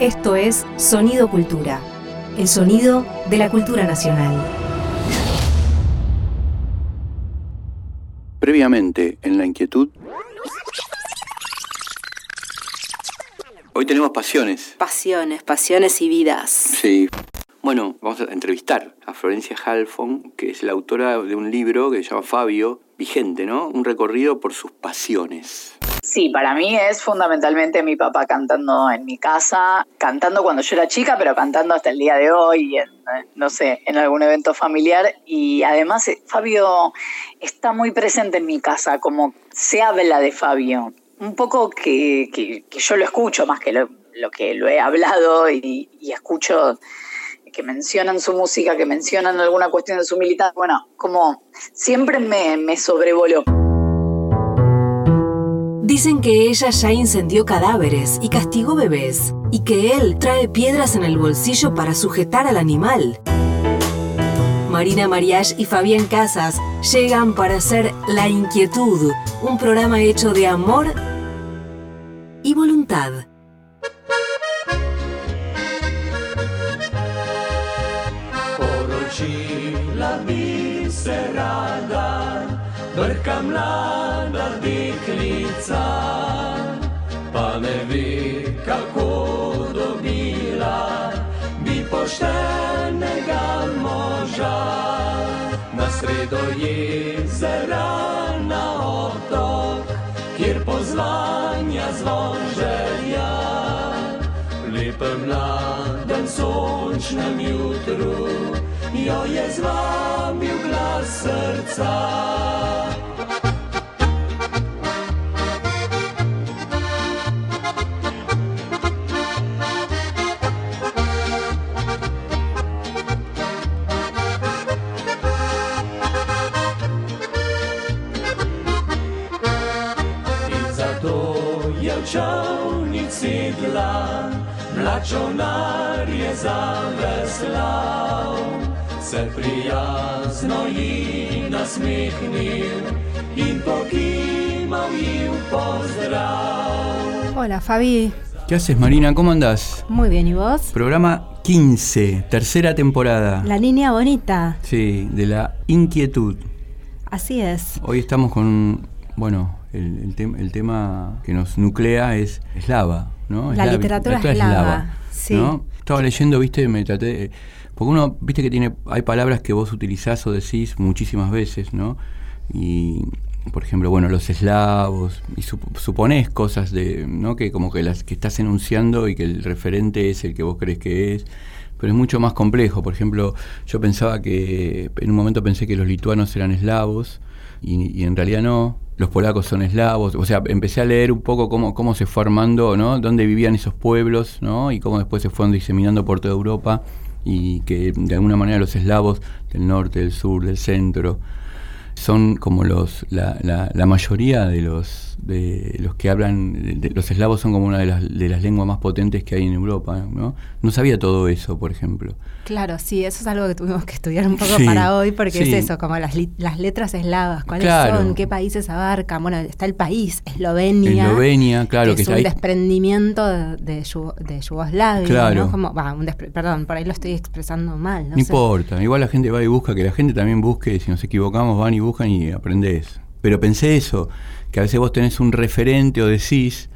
Esto es Sonido Cultura, el sonido de la cultura nacional. Previamente, en la inquietud, hoy tenemos pasiones. Pasiones, pasiones y vidas. Sí. Bueno, vamos a entrevistar a Florencia Halfon, que es la autora de un libro que se llama Fabio, vigente, ¿no? Un recorrido por sus pasiones. Sí, para mí es fundamentalmente mi papá cantando en mi casa, cantando cuando yo era chica, pero cantando hasta el día de hoy, en, no sé, en algún evento familiar. Y además eh, Fabio está muy presente en mi casa, como se habla de Fabio. Un poco que, que, yo lo escucho más que lo, que lo he hablado y, escucho que mencionan su música, que mencionan alguna cuestión de su militancia. Bueno, como siempre me, me sobrevoló. Dicen que ella ya incendió cadáveres y castigó bebés, y que él trae piedras en el bolsillo para sujetar al animal. Marina Mariage y Fabián Casas llegan para hacer La Inquietud, un programa hecho de amor y voluntad. Brka mlada deklica, pa ne ve, kako dobila bi poštenega moža. Na sredo jezera, na otok, kjer pozvanja zvon želja. Lepem mladem sončnem jutru, jo je zlomil glas srca. čovnici dlan, mlad čovnar je zaveslal. Hola Fabi. ¿Qué haces Marina? ¿Cómo andás? Muy bien, ¿y vos? Programa 15, tercera temporada. La línea bonita. Sí, de la inquietud. Así es. Hoy estamos con, bueno, el, el, tema que nos nuclea es eslava, ¿no? La, literatura, eslava, sí. ¿no? Estaba leyendo, viste, me traté... Porque uno, viste que tiene hay palabras que vos utilizás o decís muchísimas veces, ¿no? Y, por ejemplo, bueno, los eslavos, y suponés cosas de, ¿no? Que como que las que estás enunciando y que el referente es el que vos crees que es pero es mucho más complejo. Por ejemplo, yo pensaba que, en un momento pensé que los lituanos eran eslavos, y, y en realidad no los polacos son eslavos, o sea, empecé a leer un poco cómo, cómo se fue armando, ¿no? Dónde vivían esos pueblos, ¿no? Y cómo después se fueron diseminando por toda Europa y que de alguna manera los eslavos del norte, del sur, del centro, son como los la, la, la mayoría de los de los que hablan, de, los eslavos son como una de las, de las lenguas más potentes que hay en Europa, ¿no? No sabía todo eso, por ejemplo. Claro, sí, eso es algo que tuvimos que estudiar un poco para hoy, porque es eso, como las, las letras eslavas, cuáles son, qué países abarcan. Bueno, está el país, Eslovenia. Eslovenia, claro. Que, es un desprendimiento de, de, Yugoslavia. Claro. Como, perdón, por ahí lo estoy expresando mal. No, importa, igual la gente va y busca, que la gente también busque, si nos equivocamos, van y buscan y aprendés. Pero pensé eso, que a veces vos tenés un referente o decís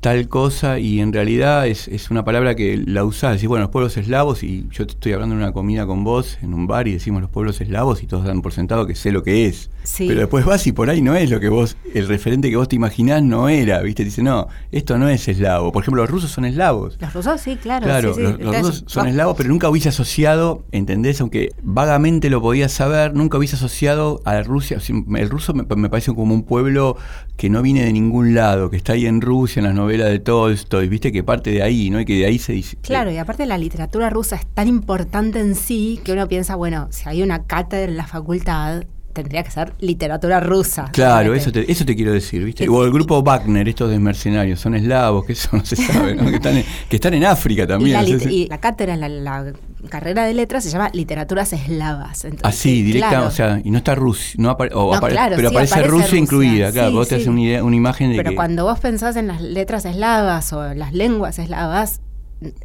tal cosa y en realidad es, es una palabra que la usás, decís, bueno, los pueblos eslavos y yo te estoy hablando en una comida con vos en un bar y decimos los pueblos eslavos y todos dan por sentado que sé lo que es. Pero después vas y por ahí no es lo que vos, el referente que vos te imaginás no era, ¿viste? Dice, no, esto no es eslavo. Por ejemplo, los rusos son eslavos. Los rusos sí, claro. Claro, los, rusos son eslavos, pero nunca hubiese asociado, ¿entendés? Aunque vagamente lo podías saber, nunca hubiese asociado a Rusia. El ruso me, me parece como un pueblo que no viene de ningún lado, que está ahí en Rusia, en las novelas de Tolstoy, viste que parte de ahí, ¿no? Y que de ahí se dice. Claro, y aparte la literatura rusa es tan importante en sí que uno piensa, bueno, si hay una cátedra en la facultad, tendría que ser literatura rusa. Claro, eso te, eso te quiero decir, ¿viste? O el grupo Wagner, estos de mercenarios, son eslavos, que eso no se sabe, ¿no? que, están en, que están en África también. Y la, cátedra, la, la, carrera de letras se llama Literaturas Eslavas. Así, directa, o sea, y no está Rusia, no, pero aparece, Rusia, incluida, claro, vos te haces una, una, imagen de Pero cuando vos pensás en las letras eslavas o las lenguas eslavas,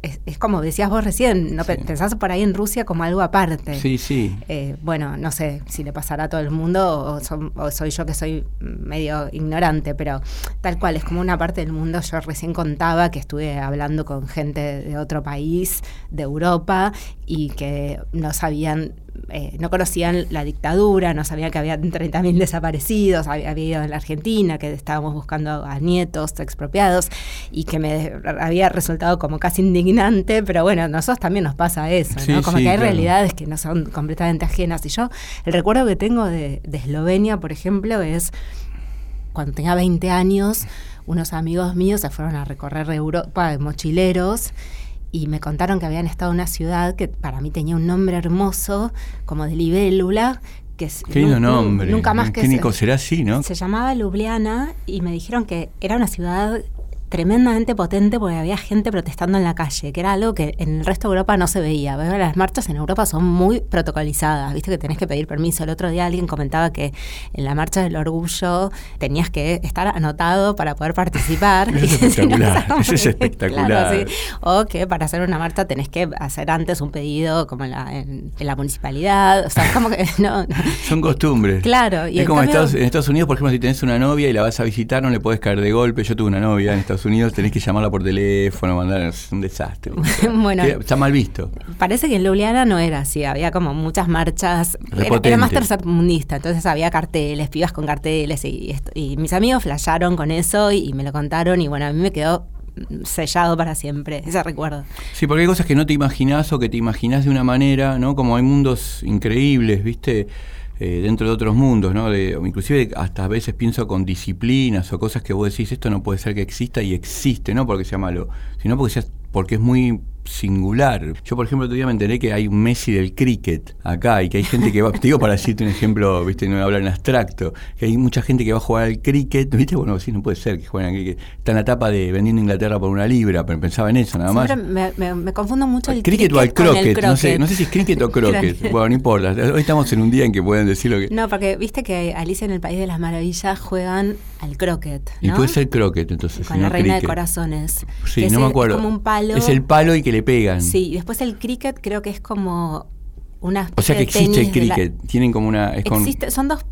es, como decías vos recién, no pensás por ahí en Rusia como algo aparte. Sí, sí. Eh, bueno, no sé si le pasará a todo el mundo o, soy yo que soy medio ignorante, pero tal cual, es como una parte del mundo. Yo recién contaba que estuve hablando con gente de otro país, de Europa, y que no sabían eh, no conocían la dictadura, no sabían que había 30.000 desaparecidos, había habido en la Argentina, que estábamos buscando a nietos expropiados y que me había resultado como casi indignante, pero bueno, a nosotros también nos pasa eso, ¿no? Como que hay realidades que no son completamente ajenas. Y yo, el recuerdo que tengo de, Eslovenia, por ejemplo, es cuando tenía 20 años, unos amigos míos se fueron a recorrer Europa de mochileros y me contaron que habían estado en una ciudad que para mí tenía un nombre hermoso, como de libélula, que es Qué lindo nombre. Nunca más que se, será así, ¿no? Se llamaba Ljubljana y me dijeron que era una ciudad tremendamente potente porque había gente protestando en la calle, que era algo que en el resto de Europa no se veía. las marchas en Europa son muy protocolizadas, viste que tenés que pedir permiso. El otro día alguien comentaba que en la marcha del orgullo tenías que estar anotado para poder participar. es espectacular, es espectacular. O que para hacer una marcha tenés que hacer antes un pedido como en la, en, la municipalidad. O sea, como que no, Son costumbres. Claro. Y es como en Estados Unidos, por ejemplo, si tenés una novia y la vas a visitar, no le puedes caer de golpe. Yo tuve una novia en Estados Unidos tenés que llamarla por teléfono, mandar, es un desastre. bueno, está mal visto. Parece que en Ljubljana no era así, había como muchas marchas, era, más tercermundista, entonces había carteles, pibas con carteles y, y mis amigos flasharon con eso y, me lo contaron y bueno, a mí me quedó sellado para siempre, ese recuerdo. Sí, porque hay cosas que no te imaginas o que te imaginas de una manera, ¿no? Como hay mundos increíbles, ¿viste? Eh, dentro de otros mundos, ¿no? De, inclusive hasta a veces pienso con disciplinas o cosas que vos decís, esto no puede ser que exista y existe, no porque sea malo, sino porque, sea, porque es muy singular. Yo, por ejemplo, todavía me enteré que hay un Messi del cricket acá y que hay gente que va, te digo para decirte un ejemplo, viste, no voy a hablar en abstracto, que hay mucha gente que va a jugar al cricket, viste, bueno, sí, no puede ser que jueguen al cricket. Está en la etapa de vendiendo Inglaterra por una libra, pero pensaba en eso nada más. Me, confundo mucho el cricket, cricket o al croquet, No, sé, no sé si es cricket o croquet, bueno, no importa. Hoy estamos en un día en que pueden decir lo que... No, porque viste que Alicia en el País de las Maravillas juegan al croquet, ¿no? Y puede ser croquet, entonces. Con la reina de corazones. Sí, no me acuerdo. Es como un palo. Es el palo y que le pegan. Sí, y después el cricket creo que es como una O sea que existe el cricket, tienen como una... existe, son dos,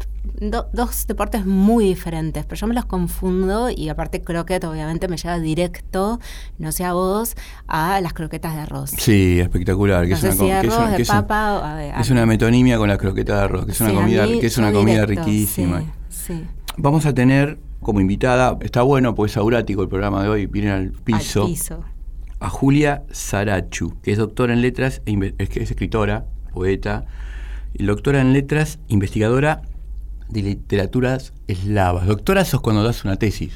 dos deportes muy diferentes, pero yo me los confundo y aparte croquet obviamente me lleva directo, no sé a vos, a las croquetas de arroz. Sí, espectacular. Que es una, si arroz, de papa, es una metonimia con la croqueta de arroz, que es una comida, que es una comida riquísima. Sí, Vamos a tener como invitada, está bueno, pues es aurático el programa de hoy, viene al piso. Al piso a Julia Sarachu, que es doctora en letras, e es, es escritora, poeta, y doctora en letras, investigadora de literaturas eslavas. Doctora sos cuando das una tesis,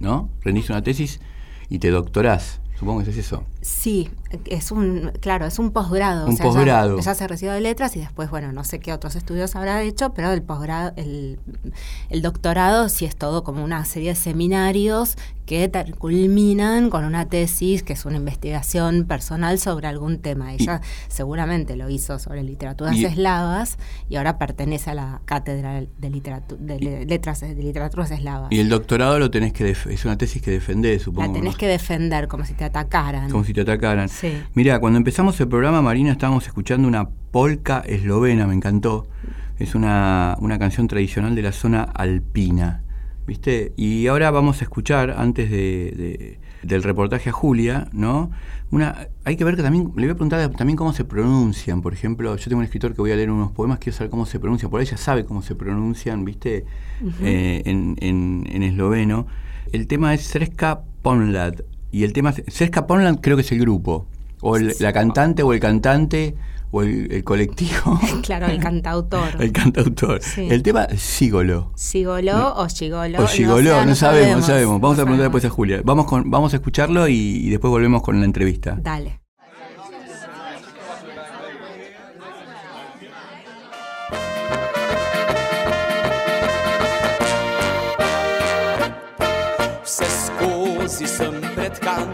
¿no? Rendís una tesis y te doctorás. Supongo que es eso. Sí, es un, claro, es un posgrado. Un posgrado. Ella, se recibió de letras y después, bueno, no sé qué otros estudios habrá hecho, pero el posgrado, el, el doctorado sí es todo como una serie de seminarios que culminan con una tesis que es una investigación personal sobre algún tema. Ella seguramente lo hizo sobre literaturas eslavas y ahora pertenece a la cátedra de, literatura, de letras de literaturas eslavas. Y el doctorado lo tenés que es una tesis que defendés, supongo. La tenés que defender como si te atacaran si te atacaran. Mira, cuando empezamos el programa, Marina, estábamos escuchando una polca eslovena, me encantó. Es una, canción tradicional de la zona alpina. ¿Viste? Y ahora vamos a escuchar, antes de, del reportaje a Julia, ¿no? Una, hay que ver que también, le voy a preguntar también cómo se pronuncian. Por ejemplo, yo tengo un escritor que voy a leer unos poemas, quiero saber cómo se pronuncian. Por ella sabe cómo se pronuncian, ¿viste? Eh, en, en, esloveno. El tema es Sreska Ponlad. Y el tema, Sesca Ponland creo que es el grupo, o la cantante o el cantante o el, colectivo. Claro, el cantautor. el cantautor. El tema Sigolo. Sigolo o Gigolo. O Gigolo, no, sabemos, no sabemos. Vamos a preguntar después a Julia. Vamos, con, vamos a escucharlo y después volvemos con la entrevista. Dale. Pretkan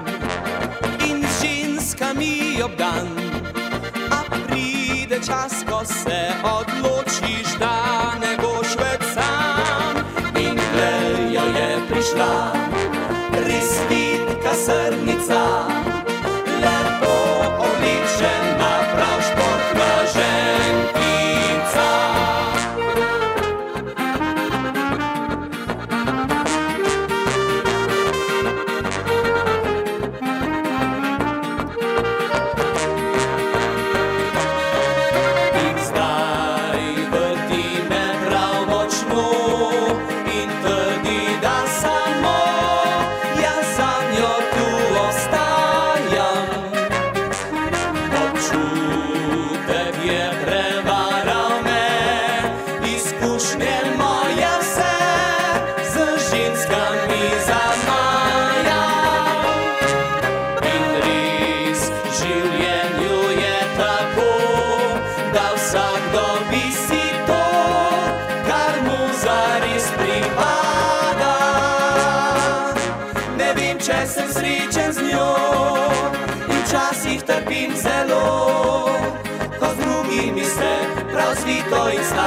in z ženskami obdan. A pride čas, ko se odločiš, da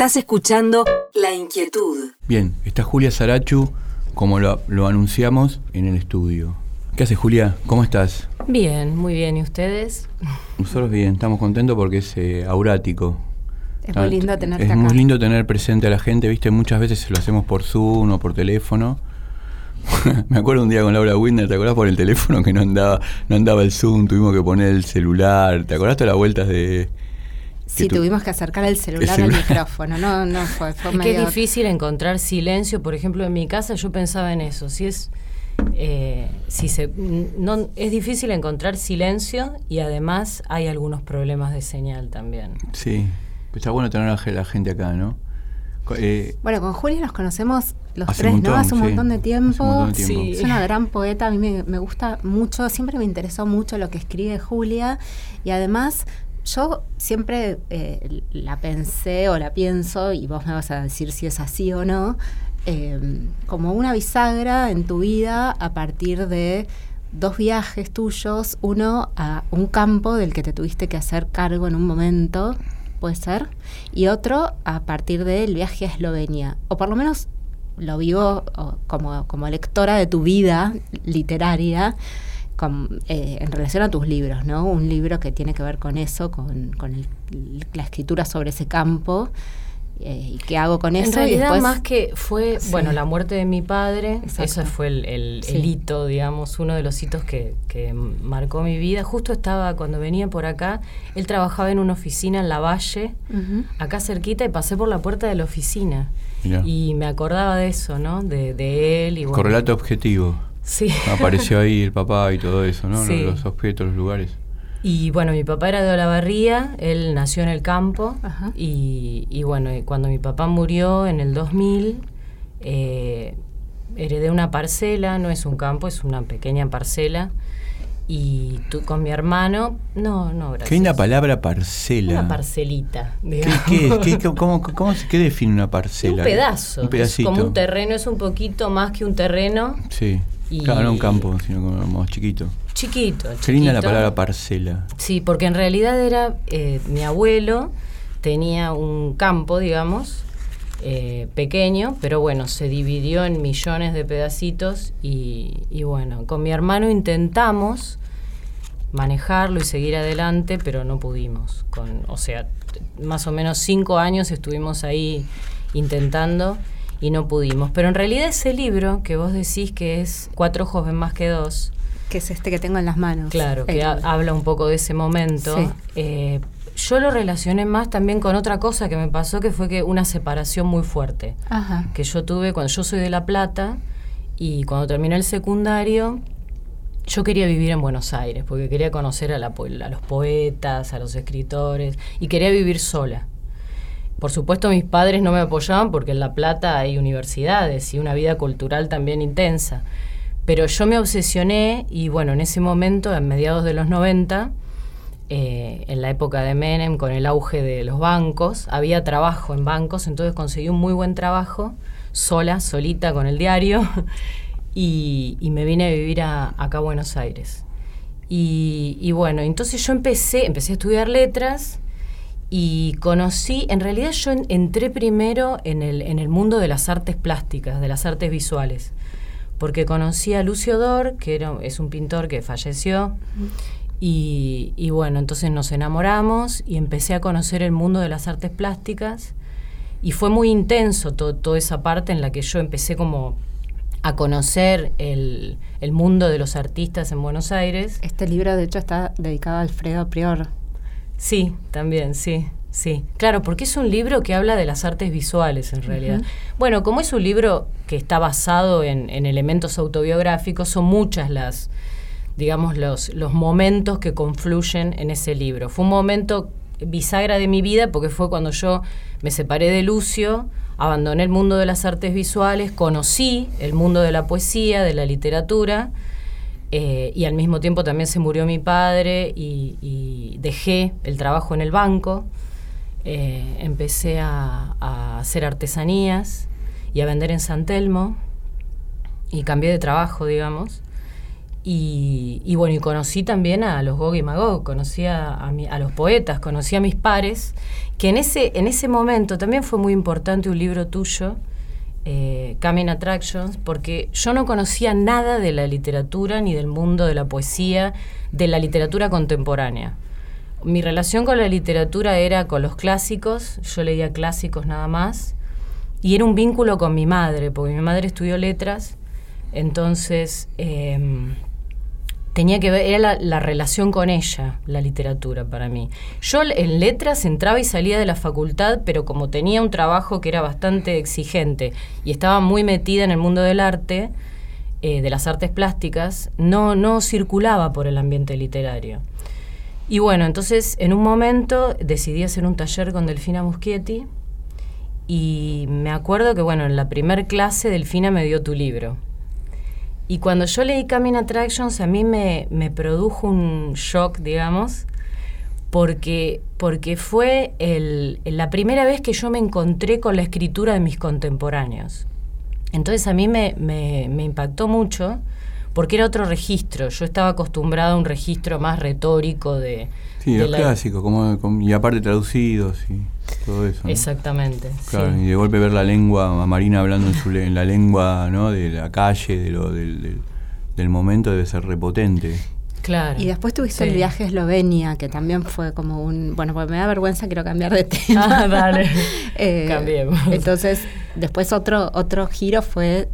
Estás escuchando La Inquietud. Bien, está Julia Sarachu, como lo, lo anunciamos en el estudio. ¿Qué haces, Julia? ¿Cómo estás? Bien, muy bien. ¿Y ustedes? Nosotros bien, estamos contentos porque es eh, aurático. Es muy lindo tenerte Es acá. muy lindo tener presente a la gente, viste, muchas veces lo hacemos por Zoom o por teléfono. Me acuerdo un día con Laura Winder, ¿te acordás por el teléfono que no andaba, no andaba el Zoom, tuvimos que poner el celular, ¿te acordás de las vueltas de Sí, que tú- tuvimos que acercar el celular, El celular. al micrófono. No, no fue, fue medio- difícil encontrar silencio. Por ejemplo, en mi casa yo pensaba en eso. Si es, eh, si se, no, es difícil encontrar silencio y además hay algunos problemas de señal también. Sí, está bueno tener a la gente acá, ¿no? Eh, Bueno, con Julia nos conocemos los tres, un ¿no? montón, Hace un sí. montón de Hace tiempo. un montón de tiempo. Sí. Es una gran poeta, a mí me, me gusta mucho, siempre me interesó mucho lo que escribe Julia y además yo siempre eh, la pensé o la pienso, y vos me vas a decir si es así o no, eh, como una bisagra en tu vida a partir de dos viajes tuyos, uno a un campo del que te tuviste que hacer cargo en un momento, puede ser, y otro a partir del viaje a Eslovenia, o por lo menos lo vivo como, como lectora de tu vida literaria con, eh, en relación a tus libros, ¿no? Un libro que tiene que ver con eso, con, con el- la escritura sobre ese campo, eh, y qué hago con En eso. y realidad, después, más que fue, Sí. bueno, la muerte de mi padre, Exacto. ese fue el, el- Sí. el hito, digamos, uno de los hitos que, que marcó mi vida. Justo estaba, cuando venía por acá, él trabajaba en una oficina en La Valle, acá cerquita, y pasé por la puerta de la oficina. Y me acordaba de eso, ¿no? De, de él y bueno. correlato objetivo. Sí. Apareció ahí el papá y todo eso, ¿no? Sí. Los objetos, los lugares. Y bueno, mi papá era de Olavarría, él nació en el campo Ajá. y, y bueno, y cuando mi papá murió en el 2000, eh, heredé una parcela, no es un campo, es una pequeña parcela y tú con mi hermano, no, no, gracias. Qué linda palabra parcela. Una parcelita, ¿Qué, digamos. qué? ¿Qué- cómo, cómo, qué define una parcela? un pedazo, Un pedacito. es como un terreno, es un poquito más que un terreno Sí. Y- Claro, no un campo, sino como más chiquito. chiquito. Qué linda la chiquito. palabra parcela. Sí, porque en realidad era eh, mi abuelo tenía un campo, digamos, eh, pequeño, pero bueno, se dividió en millones de pedacitos y, y bueno, con mi hermano intentamos manejarlo y seguir adelante, pero no pudimos. Con, o sea, más o menos cinco años estuvimos ahí intentando y no pudimos. Pero en realidad ese libro que vos decís que es Cuatro ojos ven más que dos, que es este que tengo en las manos. Claro, que ha- habla un poco de ese momento. Sí. Eh, yo lo relacioné más también con otra cosa que me pasó, que fue que una separación muy fuerte Ajá. que yo tuve cuando yo soy de La Plata y cuando terminé el secundario yo quería vivir en Buenos Aires porque quería conocer a, la a los poetas, a los escritores y quería vivir sola. Por supuesto mis padres no me apoyaban porque en La Plata hay universidades y una vida cultural también intensa. Pero yo me obsesioné y bueno, en ese momento, en mediados de los 90, eh, en la época de Menem, con el auge de los bancos, había trabajo en bancos, entonces conseguí un muy buen trabajo, sola, solita, con el diario, y, me vine a vivir a- acá a Buenos Aires. Y, y bueno, entonces yo empecé, empecé a estudiar letras y conocí, en realidad yo en- entré primero en el, en el mundo de las artes plásticas, de las artes visuales, porque conocí a Lucio Dor, que era, es un pintor que falleció, y, y bueno, entonces nos enamoramos y empecé a conocer el mundo de las artes plásticas y fue muy intenso to- toda esa parte en la que yo empecé como a conocer el, el mundo de los artistas en Buenos Aires. Este libro, de hecho, está dedicado a Alfredo Prior. Sí, también, sí, sí. Claro, porque es un libro que habla de las artes visuales en realidad. Bueno, como es un libro que está basado en, en elementos autobiográficos, son muchas las, digamos, los, los momentos que confluyen en ese libro. Fue un momento bisagra de mi vida porque fue cuando yo me separé de Lucio, abandoné el mundo de las artes visuales, conocí el mundo de la poesía, de la literatura, eh, y al mismo tiempo también se murió mi padre y, dejé el trabajo en el banco. Eh, empecé a, hacer artesanías y a vender en San Telmo y cambié de trabajo, digamos. Y, bueno, y conocí también a los Gog y Magog, conocí a, a los poetas, conocí a mis pares, que en ese, en ese momento también fue muy importante un libro tuyo, eh, Attractions, porque yo no conocía nada de la literatura ni del mundo de la poesía, de la literatura contemporánea. Mi relación con la literatura era con los clásicos, yo leía clásicos nada más, y era un vínculo con mi madre, porque mi madre estudió letras, entonces em, tenía que ver, era la, la relación con ella, la literatura para mí. Yo en letras entraba y salía de la facultad, pero como tenía un trabajo que era bastante exigente y estaba muy metida en el mundo del arte, eh, de las artes plásticas, no, no circulaba por el ambiente literario. Y bueno, entonces en un momento decidí hacer un taller con Delfina Muschietti y me acuerdo que, bueno, en la primer clase Delfina me dio tu libro. Y cuando yo leí Coming Attractions a mí me, produjo un shock, digamos, porque, porque fue el- la primera vez que yo me encontré con la escritura de mis contemporáneos. Entonces a mí me- me impactó mucho porque era otro registro. Yo estaba acostumbrada a un registro más retórico de... Sí, de los la- clásicos, como, como- y aparte traducidos y todo eso. ¿no? Exactamente. Claro, sí. y de golpe ver la lengua, a Marina hablando en, su le- en la lengua ¿no? de la calle, de lo, del, del, del momento, debe ser repotente. Claro. Y después tuviste Sí. el viaje a Eslovenia, que también fue como un... Bueno, porque me da vergüenza, quiero cambiar de tema. Ah, dale. Eh, Cambiemos. Entonces, después otro, otro giro fue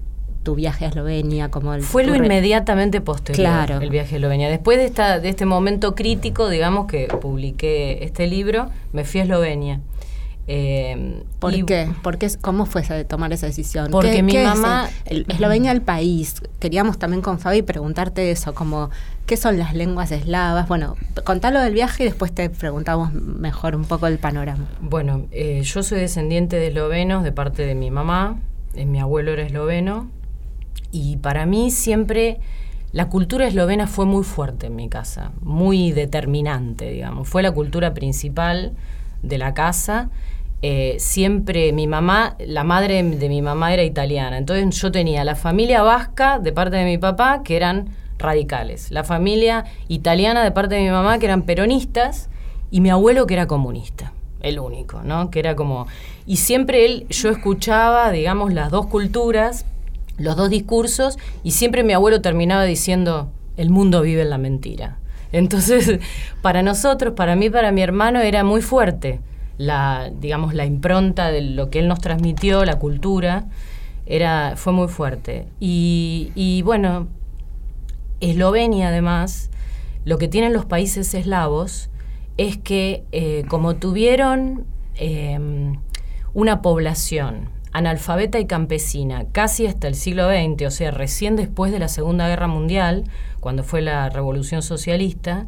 tu viaje a Eslovenia, como el... Fue lo inmediatamente posterior, Claro. el viaje a Eslovenia. Después de, esta, de este momento crítico, digamos, que publiqué este libro, me fui a Eslovenia. Eh, ¿Por y- qué? ¿Por qué? ¿Cómo fue esa- tomar esa decisión? Porque ¿Qué- mi qué es mamá- el- el- Eslovenia el país. Queríamos también con Fabi preguntarte eso, como qué son las lenguas eslavas. Bueno, contalo del viaje y después te preguntamos mejor un poco el panorama. Bueno, eh, yo soy descendiente de eslovenos de parte de mi mamá, eh, mi abuelo era esloveno, y para mí siempre la cultura eslovena fue muy fuerte en mi casa, muy determinante, digamos. Fue la cultura principal de la casa. Eh, siempre mi mamá, la madre de mi mamá era italiana, entonces yo tenía la familia vasca de parte de mi papá, que eran radicales, la familia italiana de parte de mi mamá, que eran peronistas, y mi abuelo que era comunista, el único, ¿no? Que era como... Y siempre él, yo escuchaba, digamos, las dos culturas, los dos discursos, y siempre mi abuelo terminaba diciendo, el mundo vive en la mentira. Entonces, para nosotros, para mí, para mi hermano, era muy fuerte la, digamos, la impronta de lo que él nos transmitió, la cultura, era, fue muy fuerte. Y, bueno, Eslovenia, además, lo que tienen los países eslavos es que eh, como tuvieron eh, una población analfabeta y campesina casi hasta el siglo XX, o sea, recién después de la Segunda Guerra Mundial, cuando fue la Revolución Socialista,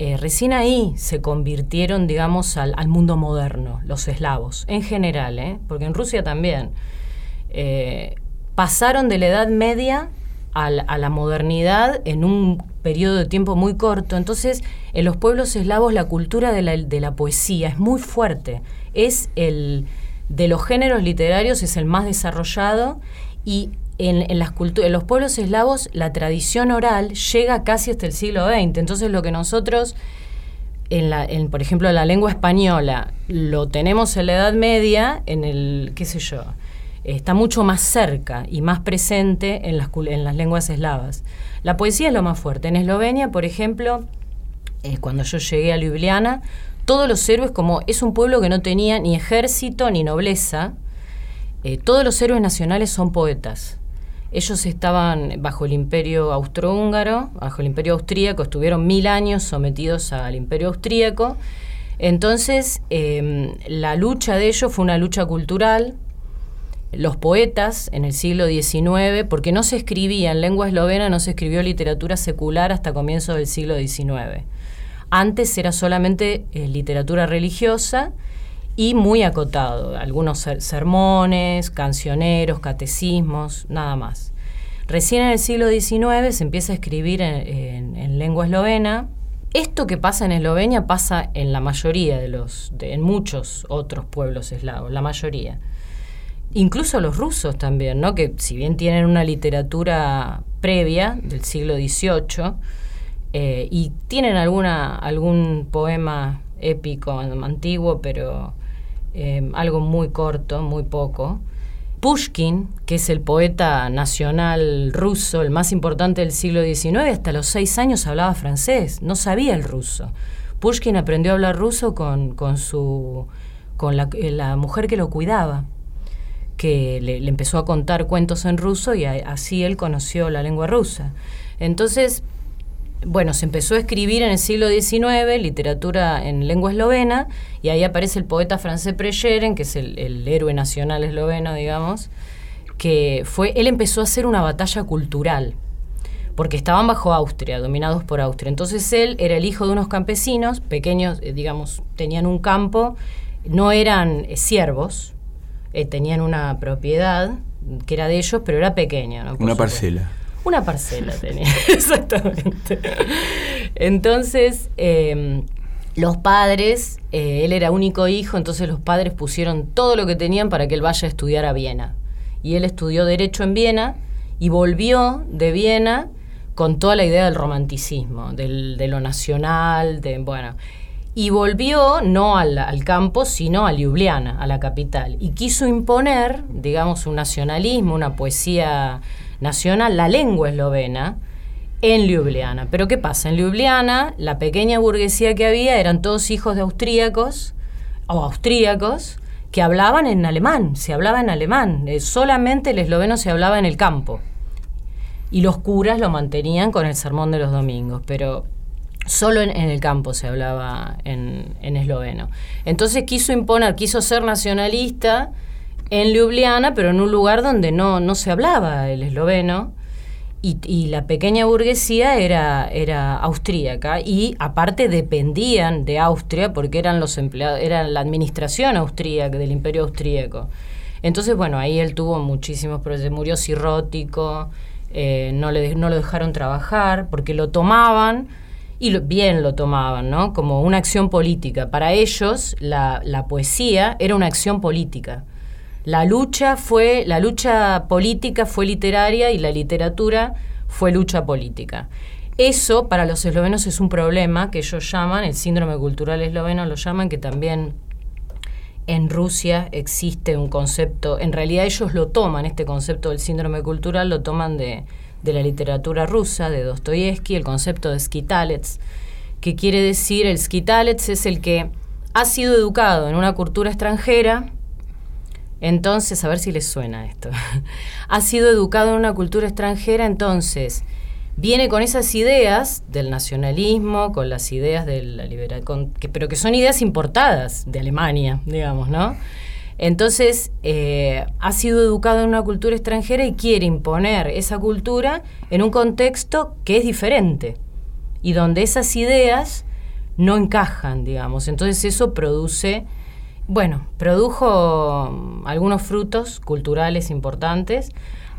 eh, recién ahí se convirtieron, digamos, al, mundo moderno, los eslavos, en general, ¿eh? porque en Rusia también. Eh, pasaron de la Edad Media a la, a la modernidad en un periodo de tiempo muy corto. Entonces, en los pueblos eslavos la cultura de la, de la poesía es muy fuerte. Es el, de los géneros literarios es el más desarrollado y en, en las en los pueblos eslavos la tradición oral llega casi hasta el siglo XX. Entonces lo que nosotros, en la, en, por ejemplo, la lengua española, lo tenemos en la Edad Media, en el, qué sé yo, está mucho más cerca y más presente en las, en las lenguas eslavas. La poesía es lo más fuerte. En Eslovenia, por ejemplo, cuando yo llegué a Ljubljana, todos los héroes, como es un pueblo que no tenía ni ejército ni nobleza, eh, todos los héroes nacionales son poetas. Ellos estaban bajo el imperio austrohúngaro, bajo el imperio austríaco, estuvieron mil años sometidos al imperio austríaco. Entonces, eh, la lucha de ellos fue una lucha cultural. Los poetas en el siglo XIX, porque no se escribía en lengua eslovena, no se escribió literatura secular hasta comienzos del siglo XIX. Antes era solamente eh, literatura religiosa y muy acotado, algunos ser- sermones, cancioneros, catecismos, nada más. Recién en el siglo XIX se empieza a escribir en, en- en lengua eslovena. Esto que pasa en Eslovenia pasa en la mayoría de los, en muchos otros pueblos eslavos, la mayoría. Incluso los rusos también, ¿no? Que si bien tienen una literatura previa del siglo XVIII, eh, y tienen alguna, algún poema épico antiguo, pero eh, algo muy corto, muy poco. Pushkin, que es el poeta nacional ruso, el más importante del siglo XIX, hasta los seis años hablaba francés, no sabía el ruso. Pushkin aprendió a hablar ruso con, con, su, con la, eh, mujer que lo cuidaba, que le, empezó a contar cuentos en ruso y así él conoció la lengua rusa. Entonces, bueno, se empezó a escribir en el siglo XIX literatura en lengua eslovena y ahí aparece el poeta francés Preyeren, que es el, el héroe nacional esloveno, digamos, que fue, él empezó a hacer una batalla cultural, porque estaban bajo Austria, dominados por Austria. Entonces él era el hijo de unos campesinos, pequeños, eh, digamos, tenían un campo, no eran eh, siervos, eh, tenían una propiedad que era de ellos, pero era pequeña. ¿no? Una supuesto. parcela. Una parcela tenía, exactamente. Entonces, eh, los padres, eh, él era único hijo, entonces los padres pusieron todo lo que tenían para que él vaya a estudiar a Viena. Y él estudió Derecho en Viena y volvió de Viena con toda la idea del romanticismo, del- de lo nacional, de, bueno. Y volvió no al, al campo, sino a Ljubljana, a la capital. Y quiso imponer, digamos, un nacionalismo, una poesía nacional, la lengua eslovena, en Ljubljana. Pero ¿qué pasa? En Ljubljana, la pequeña burguesía que había eran todos hijos de austríacos o austríacos que hablaban en alemán, se hablaba en alemán. Eh, solamente el esloveno se hablaba en el campo. Y los curas lo mantenían con el sermón de los domingos, pero solo en, el campo se hablaba en esloveno. Entonces quiso imponer, quiso ser nacionalista en Ljubljana, pero en un lugar donde no, no se hablaba el esloveno. Y, la pequeña burguesía era, era austríaca y aparte dependían de Austria porque eran los empleados, eran la administración austríaca del imperio austríaco. Entonces, bueno, ahí él tuvo muchísimos problemas, murió cirrótico, eh, no, le, no lo dejaron trabajar porque lo tomaban y lo- bien lo tomaban, ¿no? Como una acción política. Para ellos la, la poesía era una acción política. La lucha fue, la lucha política fue literaria y la literatura fue lucha política. Eso para los eslovenos es un problema que ellos llaman, el síndrome cultural esloveno lo llaman, que también en Rusia existe un concepto, en realidad ellos lo toman, este concepto del síndrome cultural lo toman de, de la literatura rusa, de Dostoyevsky, el concepto de skitalets, que quiere decir, el skitalets es el que ha sido educado en una cultura extranjera, entonces, a ver si les suena esto. ha sido educado en una cultura extranjera, entonces viene con esas ideas del nacionalismo, con las ideas de la liberación, pero que son ideas importadas de Alemania, digamos, ¿no? Entonces, eh, ha sido educado en una cultura extranjera y quiere imponer esa cultura en un contexto que es diferente y donde esas ideas no encajan, digamos. Entonces eso produce, bueno, produjo mm, algunos frutos culturales importantes.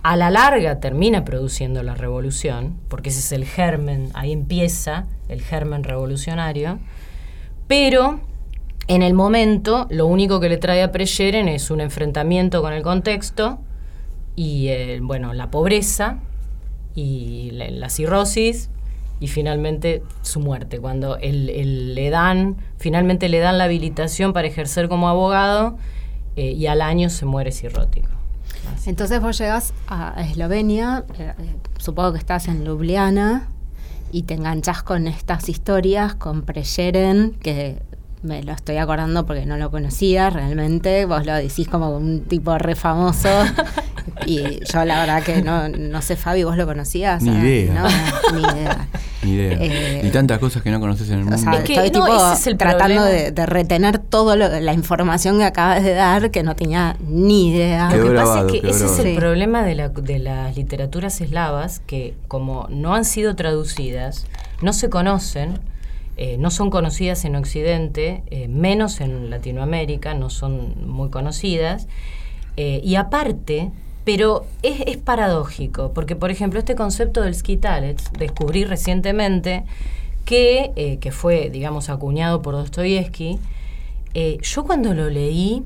A la larga termina produciendo la revolución, porque ese es el germen, ahí empieza el germen revolucionario, pero en el momento, lo único que le trae a Preyeren es un enfrentamiento con el contexto y, eh, bueno, la pobreza y la, cirrosis y finalmente su muerte. Cuando le dan, finalmente le dan la habilitación para ejercer como abogado eh, y al año se muere cirrótico. Entonces vos llegas a Eslovenia, eh, supongo que estás en Ljubljana y te enganchás con estas historias, con Preyeren, que me lo estoy acordando porque no lo conocía realmente. Vos lo decís como un tipo re famoso. y yo la verdad que no, no sé, Fabi, ¿vos lo conocías? Ni idea. No, ni idea. Ni idea. Eh, y tantas cosas que no conoces en el mundo. O estoy tipo tratando de, retener toda la información que acabas de dar que no tenía ni idea. lo que pasa es que ese es el problema de, la, de las literaturas eslavas que como no han sido traducidas, no se conocen eh, no son conocidas en Occidente, eh, menos en Latinoamérica, no son muy conocidas. Eh, y aparte, pero es, paradójico, porque por ejemplo este concepto del skitalets, descubrí recientemente que, que fue, digamos, acuñado por Dostoyevsky, yo cuando lo leí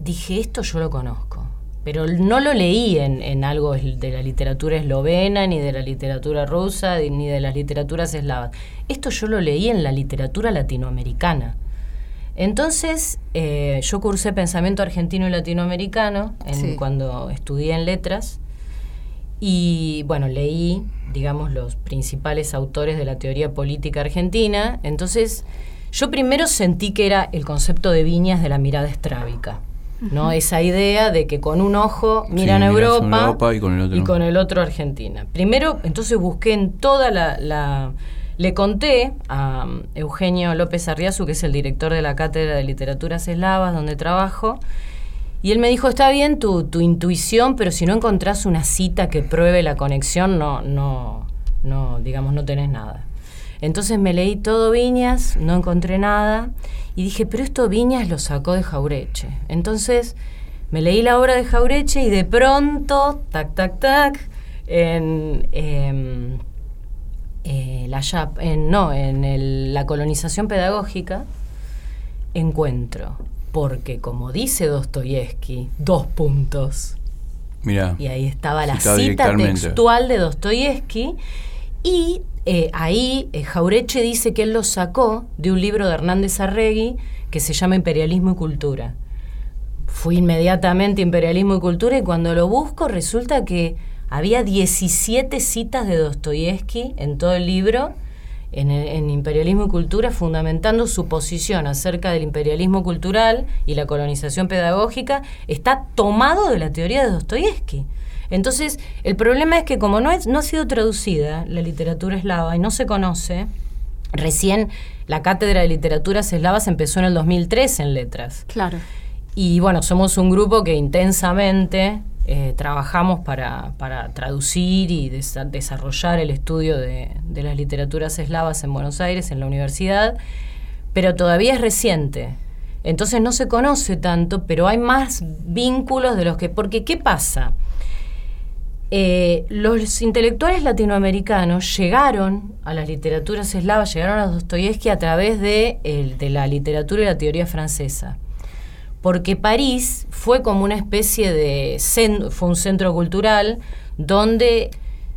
dije, esto yo lo conozco pero no lo leí en, algo de la literatura eslovena, ni de la literatura rusa, ni de las literaturas eslavas. Esto yo lo leí en la literatura latinoamericana. Entonces, eh, yo cursé pensamiento argentino y latinoamericano cuando estudié en letras. Y bueno, leí, digamos, los principales autores de la teoría política argentina. Entonces, yo primero sentí que era el concepto de viñas de la mirada estrábica. ¿No? Esa idea de que con un ojo miran a Europa, y, con el otro. Argentina. Primero, entonces busqué en toda la, le conté a um, Eugenio López Arriazu, que es el director de la Cátedra de Literaturas Eslavas, donde trabajo, y él me dijo, está bien tu, tu intuición, pero si no encontrás una cita que pruebe la conexión, no, no, no, digamos, no tenés nada. Entonces me leí todo Viñas, no encontré nada y dije, pero esto Viñas lo sacó de Jaureche. Entonces me leí la obra de Jaureche y de pronto, tac, tac, tac, en, em, eh, la, en, no, en la colonización pedagógica, encuentro, porque como dice Dostoyevsky, dos puntos. Mira. Y ahí estaba la cita textual de Dostoyevsky y eh, ahí eh, Jaureche dice que él lo sacó de un libro de Hernández Arregui que se llama Imperialismo y Cultura. Fui inmediatamente Imperialismo y Cultura y cuando lo busco resulta que había 17 citas de Dostoyevsky en todo el libro, en, en, Imperialismo y Cultura, fundamentando su posición acerca del imperialismo cultural y la colonización pedagógica, está tomado de la teoría de Dostoyevsky. Entonces, el problema es que como no, es, no ha sido traducida la literatura eslava y no se conoce, recién la cátedra de literaturas eslavas empezó en el 2003 en letras. Claro. Y bueno, somos un grupo que intensamente eh, trabajamos para, traducir y desarrollar el estudio de, de, las literaturas eslavas en Buenos Aires, en la universidad, pero todavía es reciente. Entonces no se conoce tanto, pero hay más vínculos de los que... Porque, ¿qué pasa? Eh, los intelectuales latinoamericanos llegaron a las literaturas eslavas, llegaron a Dostoyevsky a través de, la literatura y la teoría francesa. Porque París fue como una especie de fue un centro cultural donde,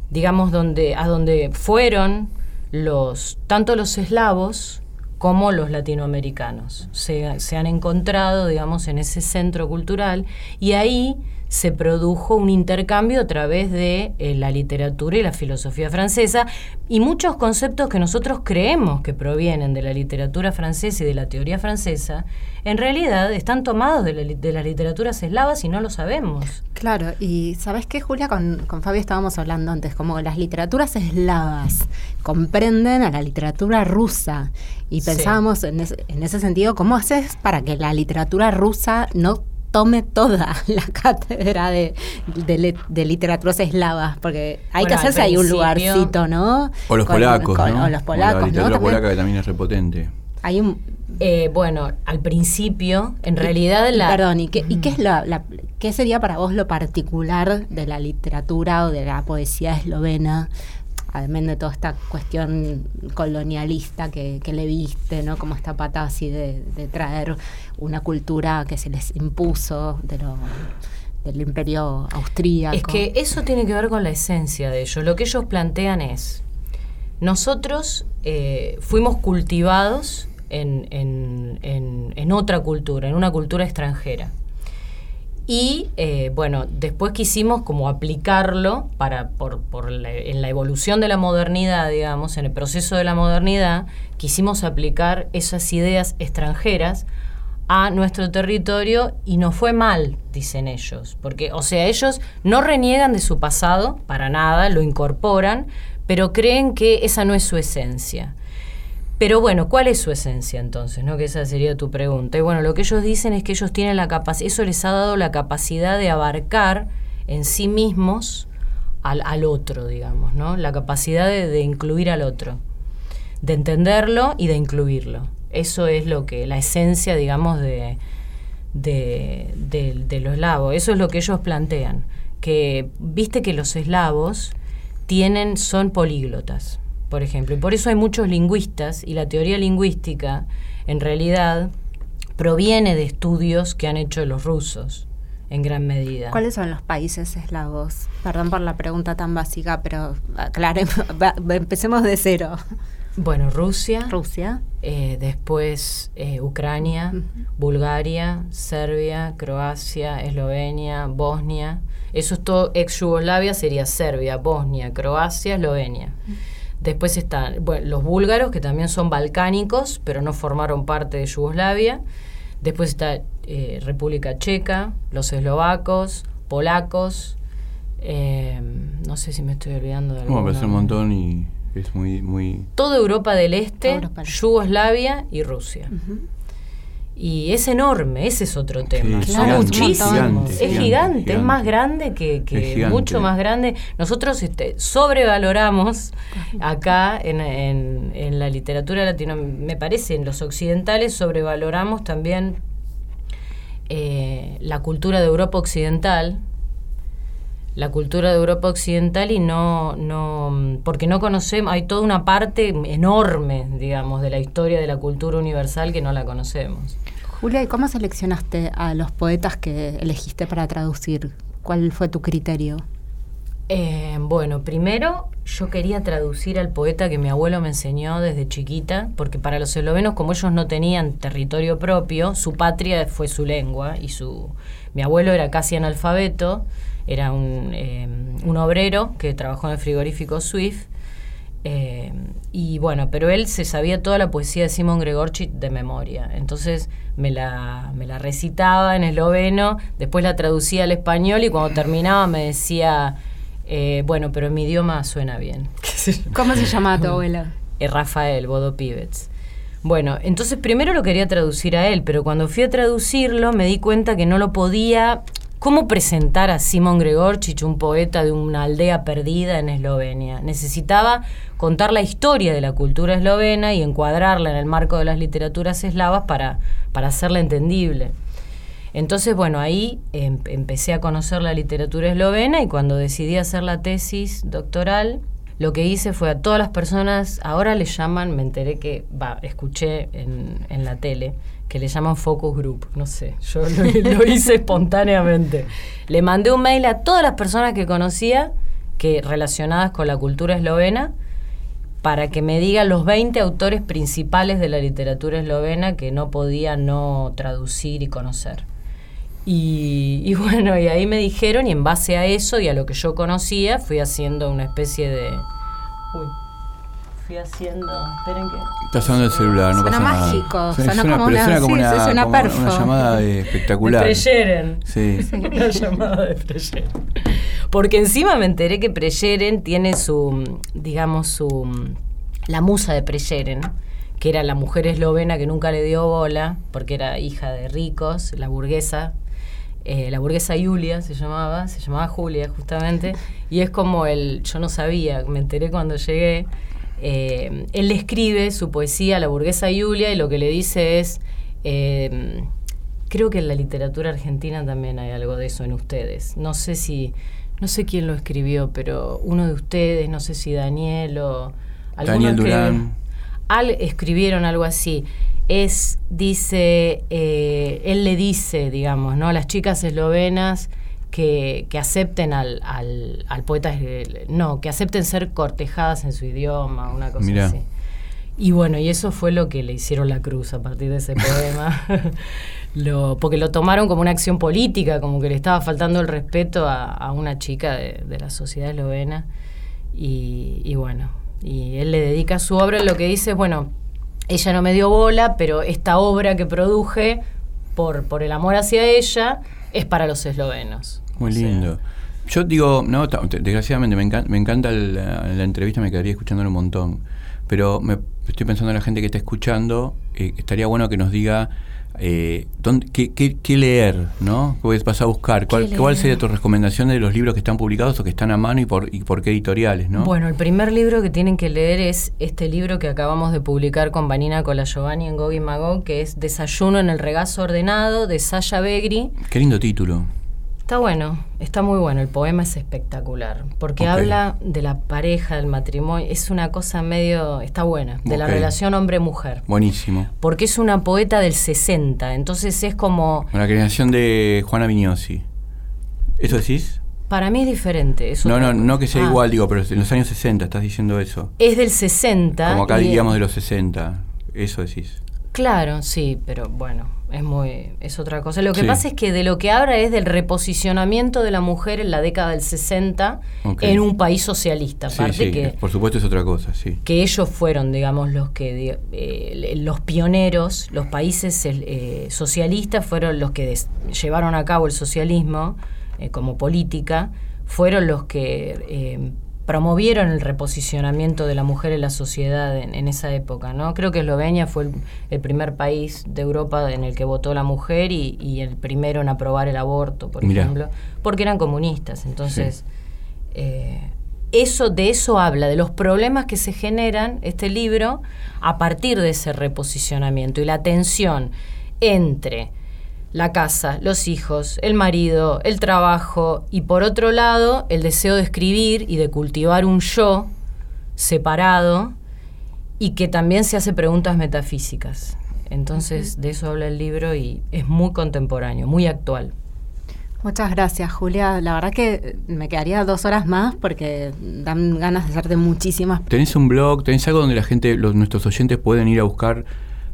digamos, donde, a donde fueron los, tanto los eslavos como los latinoamericanos. Se, se han encontrado, digamos, en ese centro cultural y ahí se produjo un intercambio a través de eh, la literatura y la filosofía francesa y muchos conceptos que nosotros creemos que provienen de la literatura francesa y de la teoría francesa, en realidad están tomados de, la, de las literaturas eslavas y no lo sabemos. Claro, y ¿sabes qué, Julia? Con, con Fabio estábamos hablando antes, como las literaturas eslavas comprenden a la literatura rusa y Sí. pensábamos en, ese- en ese sentido, ¿cómo haces para que la literatura rusa no tome toda la cátedra de, de, de literaturas eslavas? Porque hay que Bueno, hacerse ahí un lugarcito, ¿no? O los Con- polacos, con- ¿no? O los polacos, la ¿no? literatura También polaca que también es repotente. hay un, Eh, bueno, al principio, en realidad la... Perdón, ¿y qué, y qué es la, la- qué sería para vos lo particular de la literatura o de la poesía eslovena? Además de toda esta cuestión colonialista que, le viste, ¿no? Como esta pata así de, de traer una cultura que se les impuso de lo, del imperio austríaco. Es que eso tiene que ver con la esencia de ellos. Lo que ellos plantean es, nosotros eh, fuimos cultivados en, en- en- en otra cultura, en una cultura extranjera. Y eh, bueno, después quisimos como aplicarlo para, por, por la- en la evolución de la modernidad, digamos, en el proceso de la modernidad, quisimos aplicar esas ideas extranjeras a nuestro territorio y no fue mal, dicen ellos. Porque, o sea, ellos no reniegan de su pasado, para nada, lo incorporan, pero creen que esa no es su esencia. Pero bueno, ¿cuál es su esencia entonces? ¿no? Que esa sería tu pregunta. Y bueno, lo que ellos dicen es que ellos tienen la capacidad, eso les ha dado la capacidad de abarcar en sí mismos al, al otro, digamos, ¿no? La capacidad de, de incluir al otro, de entenderlo y de incluirlo. Eso es lo que, la esencia, digamos, de, de, de- los eslavos. Eso es lo que ellos plantean. Que viste que los eslavos tienen, son políglotas, por ejemplo. Y por eso hay muchos lingüistas y la teoría lingüística, en realidad, proviene de estudios que han hecho los rusos, en gran medida. ¿Cuáles son los países eslavos? Perdón por la pregunta tan básica, pero va- empecemos de cero. Bueno, Rusia, Rusia, eh, después eh, Ucrania, Bulgaria, Serbia, Croacia, Eslovenia, Bosnia. Eso es todo ex Yugoslavia, sería Serbia, Bosnia, Croacia, Eslovenia. Después están bueno, los búlgaros, que también son balcánicos, pero no formaron parte de Yugoslavia. Después está eh, República Checa, los eslovacos, polacos. eh, no sé si me estoy olvidando de alguno. parece un montón y es muy, muy... Toda Europa del Este, Toda Europa del Este. Yugoslavia y Rusia. Y es enorme, ese es otro tema. Sí, Son gigante, muchísimos. gigante, es gigante, gigante, es más grande que, que mucho más grande. Nosotros este, sobrevaloramos acá en, en- en la literatura latino, me parece, en los occidentales sobrevaloramos también eh, la cultura de Europa Occidental, la cultura de Europa Occidental y no, no, porque no conocemos, hay toda una parte enorme, digamos, de la historia de la cultura universal que no la conocemos. Julia, ¿y cómo seleccionaste a los poetas que elegiste para traducir? ¿Cuál fue tu criterio? Eh, bueno, primero yo quería traducir al poeta que mi abuelo me enseñó desde chiquita, porque para los eslovenos, como ellos no tenían territorio propio, su patria fue su lengua y su. Mi abuelo era casi analfabeto, era un, eh, un obrero que trabajó en el frigorífico Swift. eh, y bueno, pero él se sabía toda la poesía de Simon Gregorchik de memoria. Entonces me la, me la recitaba en esloveno, después la traducía al español y cuando terminaba me decía, eh, bueno, pero en mi idioma suena bien. ¿Cómo se llama tu abuela? Eh, Rafael Bodo Pivets. Bueno, entonces primero lo quería traducir a él, pero cuando fui a traducirlo me di cuenta que no lo podía. ¿Cómo presentar a Simon Gregorchich, un poeta de una aldea perdida en Eslovenia? Necesitaba contar la historia de la cultura eslovena y encuadrarla en el marco de las literaturas eslavas para, para hacerla entendible. Entonces, bueno, ahí em- empecé a conocer la literatura eslovena y cuando decidí hacer la tesis doctoral, lo que hice fue a todas las personas, ahora le llaman, me enteré que, va, escuché en, en la tele, que le llaman focus group, no sé, yo lo, lo hice espontáneamente. Le mandé un mail a todas las personas que conocía, que relacionadas con la cultura eslovena, para que me digan los 20 autores principales de la literatura eslovena que no podía no traducir y conocer. Y, y bueno, y ahí me dijeron, y en base a eso y a lo que yo conocía, fui haciendo una especie de. Uy. Fui haciendo. Esperen que. Estás hablando del celular, no Suena pasa nada. mágico, Sí, suena suena- como una- suena como sí, una, sí, suena como perfo. una llamada eh, espectacular. De Preyeren. Sí. Una llamada de Preyeren. Porque encima me enteré que Preyeren tiene su, digamos, su. La musa de Preyeren, que era la mujer eslovena que nunca le dio bola, porque era hija de ricos, la burguesa. Eh, la burguesa Julia se llamaba, se llamaba Julia justamente, y es como el, yo no sabía, me enteré cuando llegué, eh, él le escribe su poesía a la burguesa Julia y lo que le dice es, eh, creo que en la literatura argentina también hay algo de eso en ustedes. No sé si, no sé quién lo escribió, pero uno de ustedes, no sé si Daniel o Daniel que- Durán. Al- escribieron algo así. Es, dice, eh, él le dice, digamos, ¿no? A las chicas eslovenas que, que acepten al, al, al poeta, eh, no, que acepten ser cortejadas en su idioma, una cosa Mirá. así. Y bueno, y eso fue lo que le hicieron la cruz a partir de ese poema. lo, porque lo tomaron como una acción política, como que le estaba faltando el respeto a, a una chica de, de la sociedad eslovena. Y, y bueno, y él le dedica su obra, lo que dice, bueno, ella no me dio bola, pero esta obra que produje por, por el amor hacia ella es para los eslovenos. Muy O sea, lindo. Yo digo, no, desgraciadamente me, encan- me encanta la, la entrevista, me quedaría escuchándolo un montón. Pero me estoy pensando en la gente que está escuchando, eh, estaría bueno que nos diga eh, dónde- qué, qué- qué leer, ¿no? ¿Qué vas a buscar? ¿Cuál, ¿Qué ¿Cuál leer? sería tu recomendación de los libros que están publicados o que están a mano y por, y por qué editoriales, no? Bueno, el primer libro que tienen que leer es este libro que acabamos de publicar con Vanina Colagiovanni en Gog y Magog, que es Desayuno en el regazo ordenado de Sasha Begri. Qué lindo título. Está bueno, está muy bueno, el poema es espectacular, porque habla de la pareja, del matrimonio, es una cosa medio, está buena, de la relación hombre-mujer, Buenísimo. porque es una poeta del 60, entonces es como, la creación de Juana Vignosi. ¿Eso decís? para mí es diferente. es No, no, no que sea Ah, igual, digo, pero en los años 60 estás diciendo eso. Es del 60. Como acá diríamos de los 60. Eso decís. Claro, sí, pero bueno, es muy es otra cosa. Lo que Sí. pasa es que de lo que habla es del reposicionamiento de la mujer en la década del 60 Ok. en un país socialista, Sí, aparte sí, que por supuesto es otra cosa, sí. que ellos fueron, digamos, los que eh, los pioneros, los países eh, socialistas fueron los que des- llevaron a cabo el socialismo eh, como política, fueron los que eh, promovieron el reposicionamiento de la mujer en la sociedad en, en esa época, ¿no? Creo que Eslovenia fue el, el primer país de Europa en el que votó la mujer y, y el primero en aprobar el aborto, por Mirá. ejemplo, porque eran comunistas, entonces... Eh, eso, de eso habla, de los problemas que se generan este libro a partir de ese reposicionamiento y la tensión entre la casa, los hijos, el marido, el trabajo y por otro lado el deseo de escribir y de cultivar un yo separado y que también se hace preguntas metafísicas. Entonces de eso habla el libro y es muy contemporáneo, muy actual. Muchas gracias, Julia. La verdad que me quedaría dos horas más porque dan ganas de hacerte muchísimas. ¿Tenés un blog? ¿Tenés algo donde la gente, los, nuestros oyentes pueden ir a buscar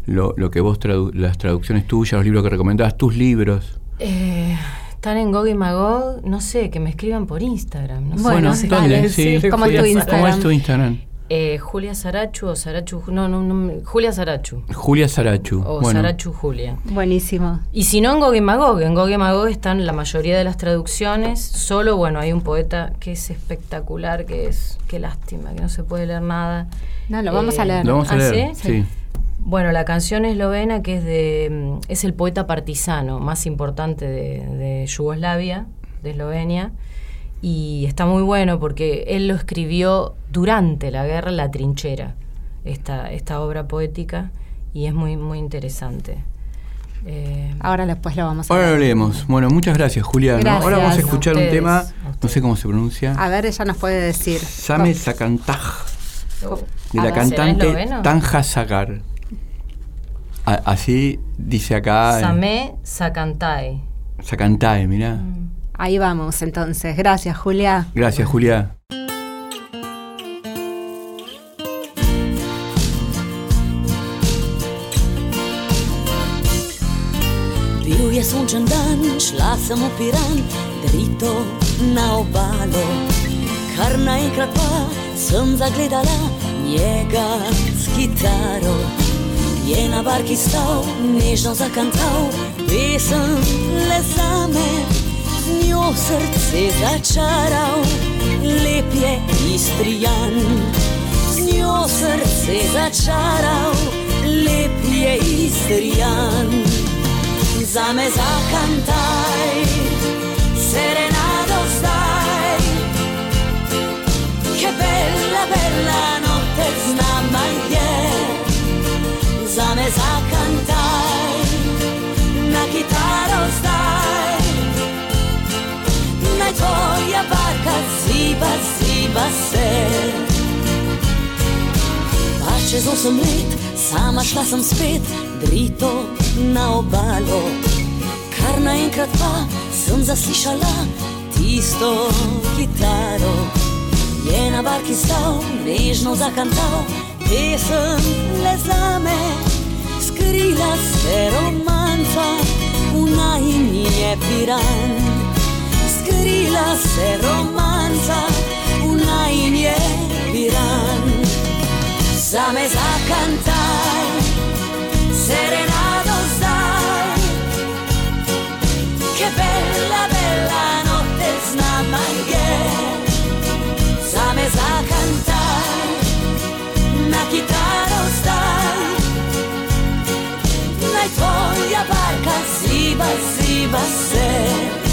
lo, lo que vos, tradu- las traducciones tuyas, los libros que recomendás, tus libros? Eh, están en Gog y Magog, no sé, que me escriban por Instagram. No sé, Bueno, no sé sí. ¿Cómo es tu Julia Instagram? ¿Cómo es tu Instagram? Eh, Julia Sarachu o Sarachu, no, no, no, Julia Sarachu. Julia Sarachu. O bueno, Sarachu Julia. Buenísimo. Y si no, en Gog y Magog. En Gog y Magog están la mayoría de las traducciones. Solo, bueno, hay un poeta que es espectacular, que es, qué lástima, que no se puede leer nada. No, lo vamos a leer. lo vamos a ¿Ah, leer. sí? Sí. Bueno, la canción eslovena que es de mm, es el poeta partisano más importante de, de Yugoslavia, de Eslovenia, y está muy bueno porque él lo escribió durante la guerra la trinchera, esta, esta obra poética, y es muy, muy interesante. Eh, Ahora después lo vamos a Ahora lo leemos. Bueno, muchas gracias, Julia. ¿no? Gracias. Ahora vamos a A escuchar un tema, no sé cómo se pronuncia. A ver, ella nos puede decir. Same Oh, Sakantaj, de a la ver, ¿será cantante? Tanja Sagar. A- Así dice acá. Samé Sakantai. Sakantae, mirá. Mm. Ahí vamos, entonces. Gracias, Julia. Gracias, Julia. Bil Riesco un cendan, schlazzamo piran, dritto na obalo. Carna in crapa, senza gledala, niega je na barki stal, nežno zakantal, pesem le zame, z njo srce začaral, lep je istrijan. Z njo srce začaral, lep je istrijan. Zame zakantal. Ziba, ziba se. Pa čez osem let, sama šla sem spet, drito na obalo. Kar naenkrat pa sem zaslišala tisto kitaro. Je na barki stal, nežno zakantal, pesem le zame. Skrila se romanca, v najni je piran. Skrila se romanca, distanza una iniebiran Sabes a cantar serenados dai Che bella bella notte sna snamaie Sabes a cantar na chitarra stai. Naj tvoja barka ziba ziba se.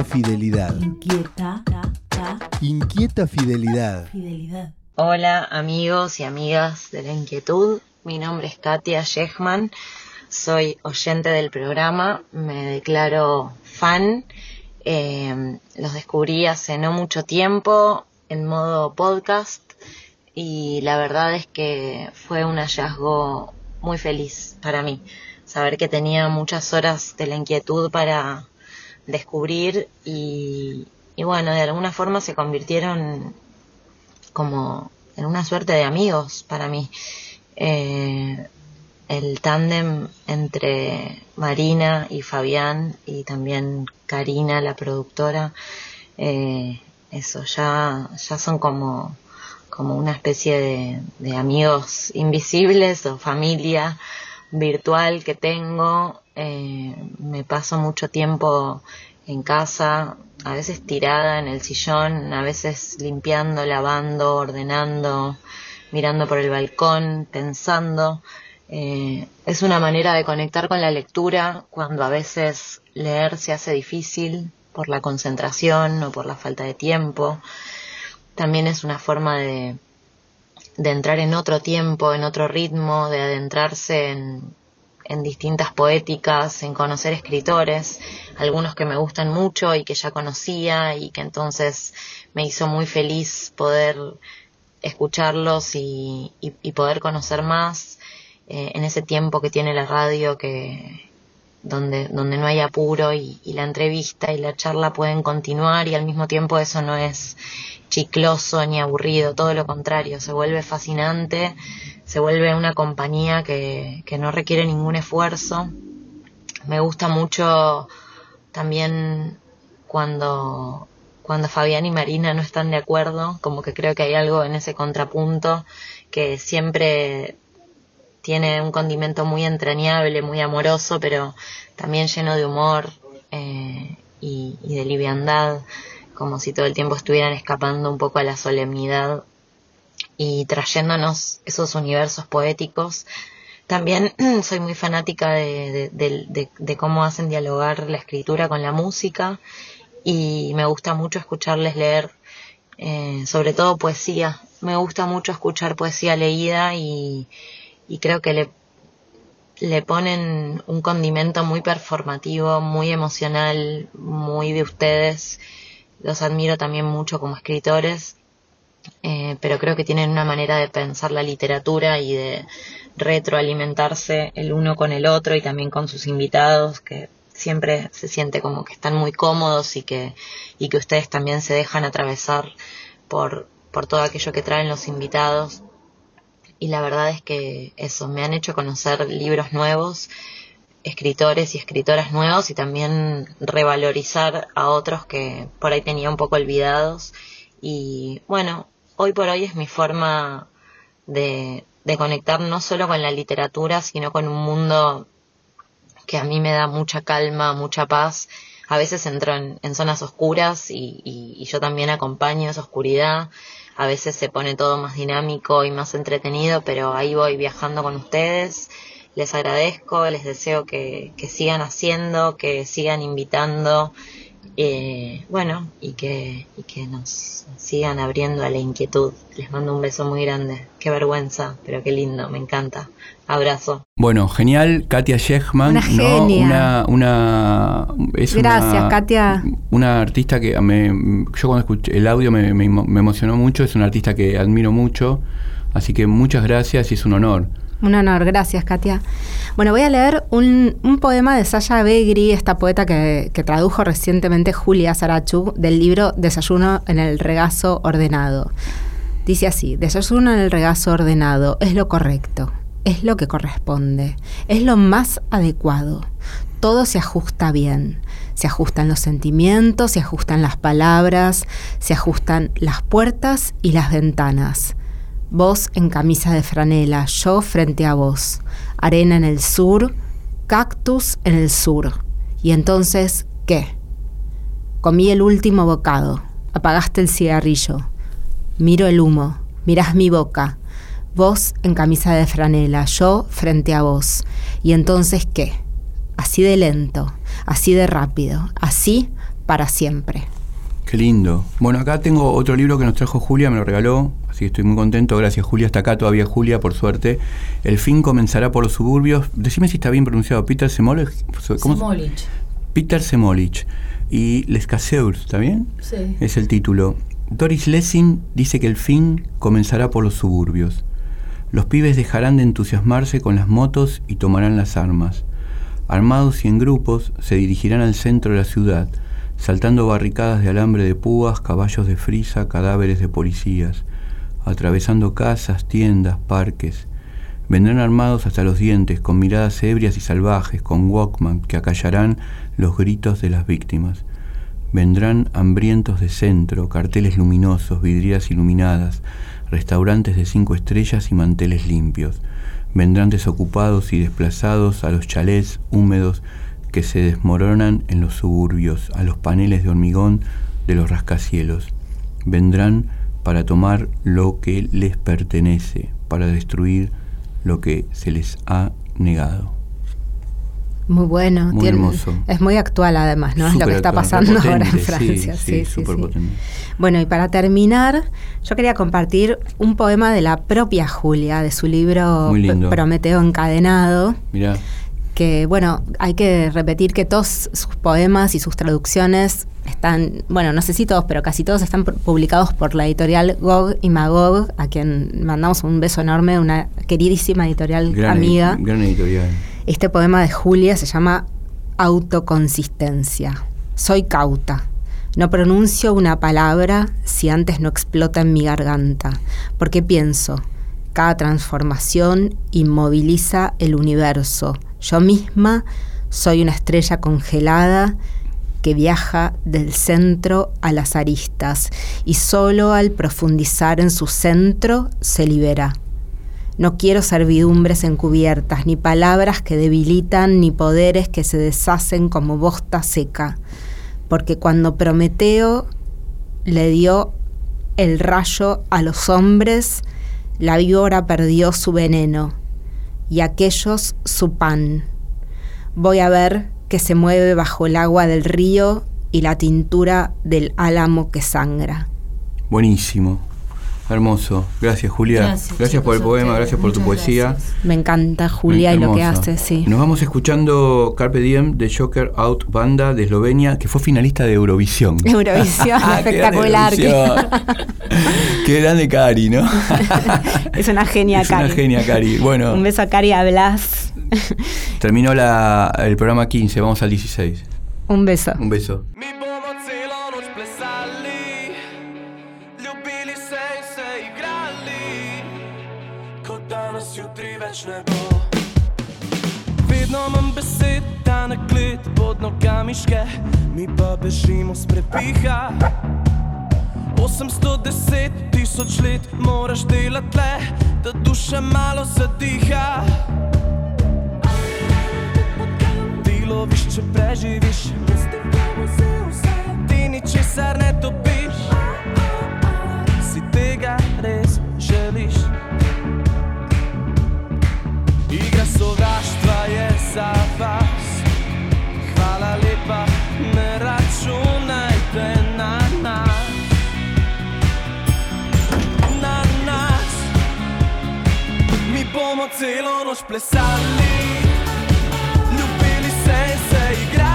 Inquieta fidelidad. Inquieta, ta, ta, Inquieta fidelidad. fidelidad. Hola amigos y amigas de la inquietud, mi nombre es Katia Shechman, soy oyente del programa, me declaro fan, eh, los descubrí hace no mucho tiempo en modo podcast y la verdad es que fue un hallazgo muy feliz para mí, saber que tenía muchas horas de la inquietud para descubrir y, y bueno, de alguna forma se convirtieron como en una suerte de amigos para mí. Eh, el tándem entre Marina y Fabián y también Karina, la productora, eh, eso ya, ya son como, como una especie de, de amigos invisibles o familia virtual que tengo. Eh, me paso mucho tiempo en casa, a veces tirada en el sillón, a veces limpiando, lavando, ordenando, mirando por el balcón, pensando. Eh, es una manera de conectar con la lectura cuando a veces leer se hace difícil por la concentración o por la falta de tiempo. También es una forma de, de entrar en otro tiempo, en otro ritmo, de adentrarse en, en distintas poéticas, en conocer escritores, algunos que me gustan mucho y que ya conocía y que entonces me hizo muy feliz poder escucharlos y, y- poder conocer más eh, en ese tiempo que tiene la radio que donde, donde no hay apuro y, y la entrevista y la charla pueden continuar y al mismo tiempo eso no es chicloso ni aburrido, todo lo contrario, se vuelve fascinante, se vuelve una compañía que, que no requiere ningún esfuerzo. Me gusta mucho también cuando, cuando Fabián y Marina no están de acuerdo, como que creo que hay algo en ese contrapunto que siempre tiene un condimento muy entrañable, muy amoroso, pero también lleno de humor eh, y, y de liviandad, como si todo el tiempo estuvieran escapando un poco a la solemnidad y trayéndonos esos universos poéticos. También soy muy fanática de, de- cómo hacen dialogar la escritura con la música y me gusta mucho escucharles leer, eh, sobre todo poesía. Me gusta mucho escuchar poesía leída y, y creo que le, le ponen un condimento muy performativo, muy emocional, muy de ustedes. Los admiro también mucho como escritores, eh, pero creo que tienen una manera de pensar la literatura y de retroalimentarse el uno con el otro y también con sus invitados, que siempre se siente como que están muy cómodos y que, y que ustedes también se dejan atravesar por, por todo aquello que traen los invitados. Y la verdad es que eso, me han hecho conocer libros nuevos, escritores y escritoras nuevos y también revalorizar a otros que por ahí tenía un poco olvidados. Y bueno, hoy por hoy es mi forma de, de conectar no solo con la literatura, sino con un mundo que a mí me da mucha calma, mucha paz. A veces entro en, zonas oscuras y, yo también acompaño esa oscuridad. A veces se pone todo más dinámico y más entretenido, pero ahí voy viajando con ustedes. Les agradezco, les deseo que sigan haciendo, que sigan invitando, eh, bueno, y que, y que nos sigan abriendo a la inquietud. Les mando un beso muy grande. Qué vergüenza, pero qué lindo, me encanta. Abrazo. Bueno, genial, Katia Shechman, Una ¿no? genia. Una, una, es Gracias, una- Katia. Una artista que me, yo cuando escuché el audio me, me emocionó mucho, es una artista que admiro mucho, así que muchas gracias y es un honor. Un honor, gracias Katia. Bueno, voy a leer un, poema de Sasha Begri, esta poeta que, que tradujo recientemente Julia Sarachu del libro Desayuno en el regazo ordenado. Dice así, desayuno en el regazo ordenado es lo correcto, es lo que corresponde, es lo más adecuado. Todo se ajusta bien. Se ajustan los sentimientos, se ajustan las palabras, se ajustan las puertas y las ventanas. Vos en camisa de franela, yo frente a vos. Arena en el sur, cactus en el sur. Y entonces, ¿qué? Comí el último bocado, apagaste el cigarrillo. Miro el humo, mirás mi boca. Vos en camisa de franela, yo frente a vos. Y entonces, ¿qué? Así de lento, así de rápido, así para siempre. Qué lindo. Bueno, acá tengo otro libro que nos trajo Julia, me lo regaló, que estoy muy contento. Gracias Julia, hasta acá todavía Julia, por suerte. El fin comenzará por los suburbios. Decime si está bien pronunciado, Peter Semolich. ¿Cómo se- Semolich. Peter Semolich. Y Les Casseurs, ¿está bien? Sí. Es el título. Doris Lessing dice que el fin comenzará por los suburbios. Los pibes dejarán de entusiasmarse con las motos y tomarán las armas. Armados y en grupos, se dirigirán al centro de la ciudad, saltando barricadas de alambre de púas, caballos de frisa, cadáveres de policías, atravesando casas, tiendas, parques. Vendrán armados hasta los dientes, con miradas ebrias y salvajes, con Walkman que acallarán los gritos de las víctimas. Vendrán hambrientos de centro, carteles luminosos, vidrieras iluminadas, restaurantes de cinco estrellas y manteles limpios. Vendrán desocupados y desplazados a los chalés húmedos que se desmoronan en los suburbios, a los paneles de hormigón de los rascacielos. Vendrán para tomar lo que les pertenece, para destruir lo que se les ha negado. Muy bueno. Muy hermoso. Es muy actual además, ¿no? es lo que está pasando ahora en Francia. Sí, Sí, sí, sí. Bueno, y para terminar, yo quería compartir un poema de la propia Julia, de su libro Prometeo encadenado, Mirá, que bueno, hay que repetir que todos sus poemas y sus traducciones están, bueno, no sé si todos, pero casi todos están pu- publicados por la editorial Gog y Magog, a quien mandamos un beso enorme, una queridísima editorial gran, amiga. gran editorial. Este poema de Julia se llama Autoconsistencia. Soy cauta. No pronuncio una palabra si antes no explota en mi garganta, porque pienso, cada transformación inmoviliza el universo. Yo misma soy una estrella congelada que viaja del centro a las aristas y solo al profundizar en su centro se libera. No quiero servidumbres encubiertas, ni palabras que debilitan, ni poderes que se deshacen como bosta seca, porque cuando Prometeo le dio el rayo a los hombres, la víbora perdió su veneno y aquellos su pan. Voy a ver que se mueve bajo el agua del río y la tintura del álamo que sangra. Buenísimo. Hermoso. Gracias, Julia. Gracias, Gracias, por el poema, ustedes. gracias por tu poesía. Me encanta Julia y lo que Hermoso. hace, sí. Nos vamos escuchando Carpe Diem de Joker Out Banda de Eslovenia, que fue finalista de Eurovisión. Eurovisión, Qué grande espectacular. Eurovisión. Qué grande Cari, ¿no? es una genia, Es una Cari. genia, Cari. Bueno. Un beso a Cari, a Blas. Terminó la, el programa 15, vamos al 16. Un beso. Un beso. Na klet pod nogami ške, mi pa bežimo s prepiha. 810 tisoč let moraš delati le, da duša malo zadiha. Delovišče preživiš, ti ničesar ne dobiš, si tega res želiš. Igra sovraštva je za vas, hvala lepa, ne računajte na nas. Na nas, mi bomo celo noč plesali. Ljubili se in se igrali,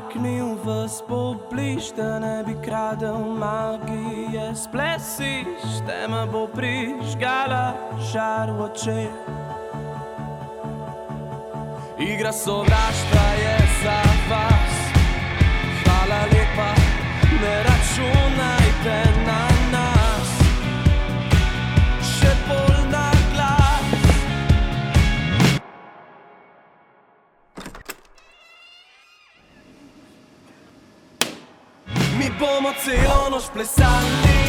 odplaknil v spobliž, da ne bi kradel magije. Splesiš, tema bo prižgala žar v očeh. Igra sovraštva je za vas, hvala lepa, ne računajte bomo celo noč plesali,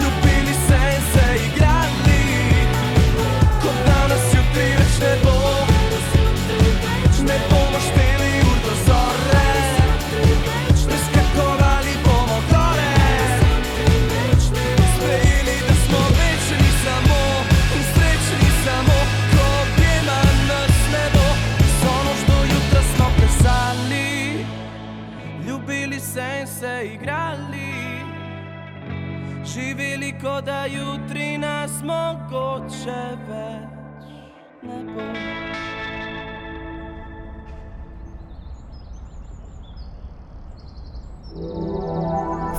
ljubili se in se igrali, kot danes jutri več ne bo. Ne bomo šteli Ljubili se in se igrali, kot da jutri nas mogoče več ne bo.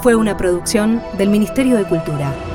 Fue una producción del Ministerio de Cultura.